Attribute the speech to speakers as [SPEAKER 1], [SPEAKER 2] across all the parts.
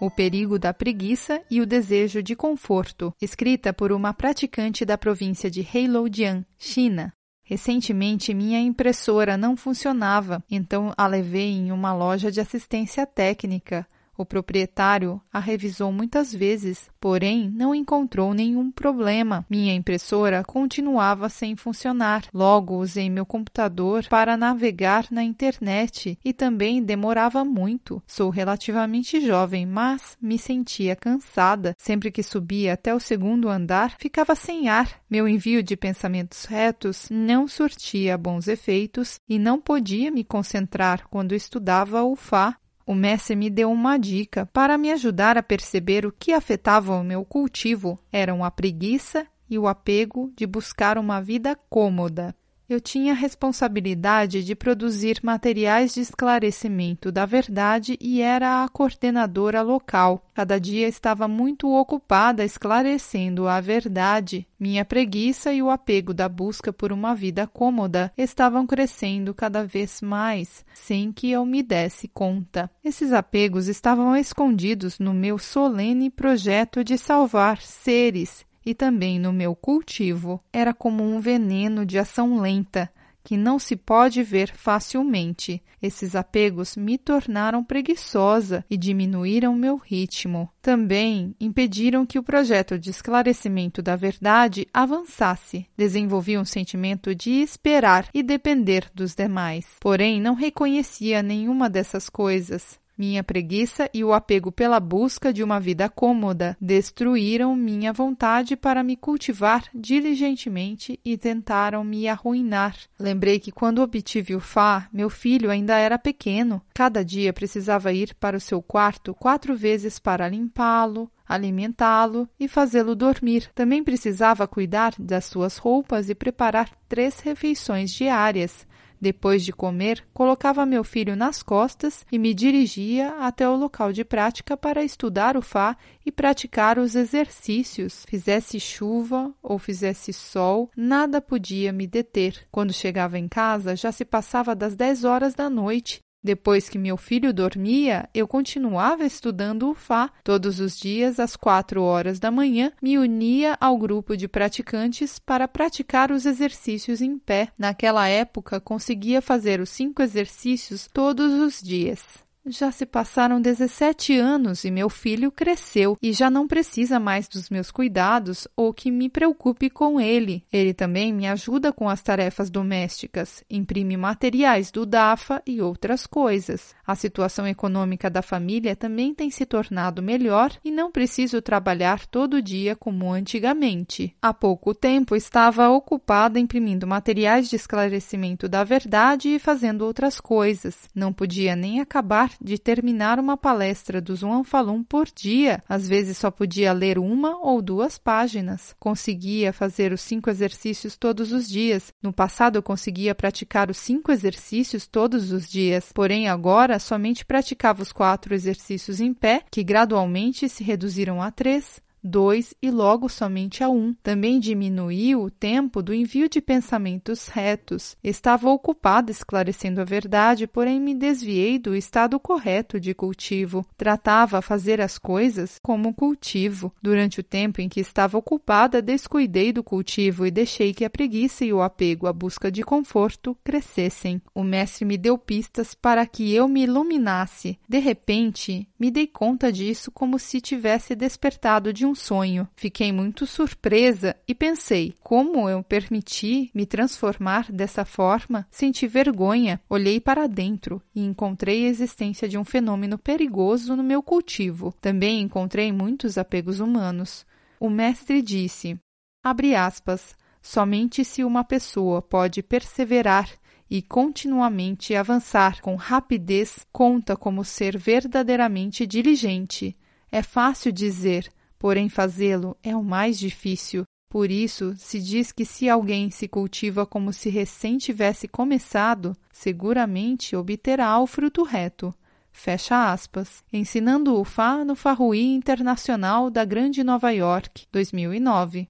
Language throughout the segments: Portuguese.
[SPEAKER 1] O Perigo da Preguiça e o Desejo de Conforto, escrita por uma praticante da província de Heilongjiang, China. Recentemente, minha impressora não funcionava, então a levei em uma loja de assistência técnica. O proprietário a revisou muitas vezes, porém não encontrou nenhum problema. Minha impressora continuava sem funcionar. Logo usei meu computador para navegar na internet e também demorava muito. Sou relativamente jovem, mas me sentia cansada. Sempre que subia até o segundo andar, ficava sem ar. Meu envio de pensamentos retos não surtia bons efeitos e não podia me concentrar quando estudava o Fá o mestre me deu uma dica para me ajudar a perceber o que afetava o meu cultivo eram a preguiça e o apego de buscar uma vida cômoda. Eu tinha a responsabilidade de produzir materiais de esclarecimento da verdade e era a coordenadora local. Cada dia estava muito ocupada esclarecendo a verdade. Minha preguiça e o apego da busca por uma vida cômoda estavam crescendo cada vez mais, sem que eu me desse conta. Esses apegos estavam escondidos no meu solene projeto de salvar seres e também no meu cultivo era como um veneno de ação lenta que não se pode ver facilmente. Esses apegos me tornaram preguiçosa e diminuíram meu ritmo. Também impediram que o projeto de esclarecimento da verdade avançasse. Desenvolvi um sentimento de esperar e depender dos demais. Porém, não reconhecia nenhuma dessas coisas. Minha preguiça e o apego pela busca de uma vida cômoda destruíram minha vontade para me cultivar diligentemente e tentaram me arruinar. Lembrei que quando obtive o Fá, meu filho ainda era pequeno. Cada dia precisava ir para o seu quarto quatro vezes para limpá-lo, alimentá-lo e fazê-lo dormir. Também precisava cuidar das suas roupas e preparar três refeições diárias. Depois de comer, colocava meu filho nas costas e me dirigia até o local de prática para estudar o Fá e praticar os exercícios. Fizesse chuva ou fizesse sol, nada podia me deter. Quando chegava em casa, já se passava das 10 horas da noite depois que meu filho dormia, eu continuava estudando o Fá. Todos os dias, às quatro horas da manhã, me unia ao grupo de praticantes para praticar os exercícios em pé. Naquela época, conseguia fazer os cinco exercícios todos os dias. Já se passaram 17 anos e meu filho cresceu e já não precisa mais dos meus cuidados ou que me preocupe com ele. Ele também me ajuda com as tarefas domésticas, imprime materiais do DAFA e outras coisas. A situação econômica da família também tem se tornado melhor e não preciso trabalhar todo dia como antigamente. Há pouco tempo estava ocupada imprimindo materiais de esclarecimento da verdade e fazendo outras coisas. Não podia nem acabar de terminar uma palestra do Zhuang Falun por dia. Às vezes só podia ler uma ou duas páginas. Conseguia fazer os cinco exercícios todos os dias. No passado eu conseguia praticar os cinco exercícios todos os dias, porém agora somente praticava os quatro exercícios em pé, que gradualmente se reduziram a três, 2 e logo somente a 1. Também diminuiu o tempo do envio de pensamentos retos. Estava ocupada esclarecendo a verdade, porém me desviei do estado correto de cultivo. Tratava fazer as coisas como cultivo. Durante o tempo em que estava ocupada, descuidei do cultivo e deixei que a preguiça e o apego à busca de conforto crescessem. O mestre me deu pistas para que eu me iluminasse. De repente, me dei conta disso como se tivesse despertado de um sonho. Fiquei muito surpresa e pensei: como eu permiti me transformar dessa forma? Senti vergonha, olhei para dentro e encontrei a existência de um fenômeno perigoso no meu cultivo. Também encontrei muitos apegos humanos. O mestre disse: abre aspas, somente se uma pessoa pode perseverar e continuamente avançar com rapidez conta como ser verdadeiramente diligente. É fácil dizer, porém fazê-lo é o mais difícil. Por isso, se diz que se alguém se cultiva como se recém tivesse começado, seguramente obterá o fruto reto. Fecha aspas. Ensinando o Fá no Farruí Internacional da Grande Nova York, 2009.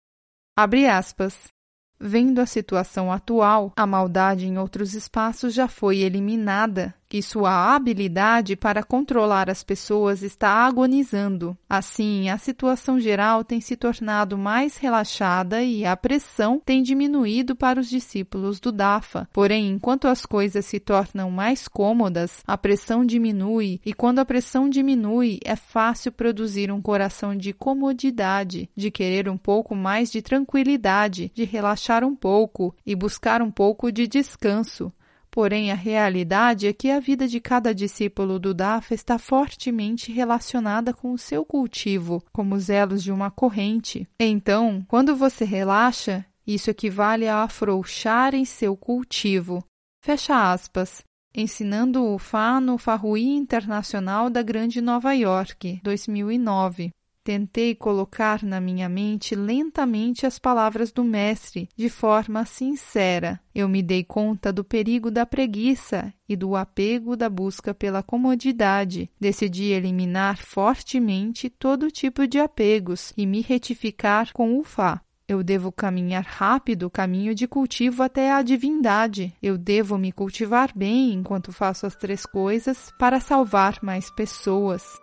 [SPEAKER 1] Abre aspas. Vendo a situação atual, a maldade em outros espaços já foi eliminada que sua habilidade para controlar as pessoas está agonizando. Assim, a situação geral tem se tornado mais relaxada e a pressão tem diminuído para os discípulos do Dafa. Porém, enquanto as coisas se tornam mais cômodas, a pressão diminui, e quando a pressão diminui, é fácil produzir um coração de comodidade, de querer um pouco mais de tranquilidade, de relaxar um pouco e buscar um pouco de descanso. Porém, a realidade é que a vida de cada discípulo do Dafa está fortemente relacionada com o seu cultivo, como os elos de uma corrente. Então, quando você relaxa, isso equivale a afrouxar em seu cultivo. Fecha aspas. Ensinando o Fá no Farruí Internacional da Grande Nova York, 2009. Tentei colocar na minha mente lentamente as palavras do Mestre, de forma sincera. Eu me dei conta do perigo da preguiça e do apego da busca pela comodidade. Decidi eliminar fortemente todo tipo de apegos e me retificar com o Fá. Eu devo caminhar rápido o caminho de cultivo até a divindade. Eu devo me cultivar bem enquanto faço as três coisas para salvar mais pessoas.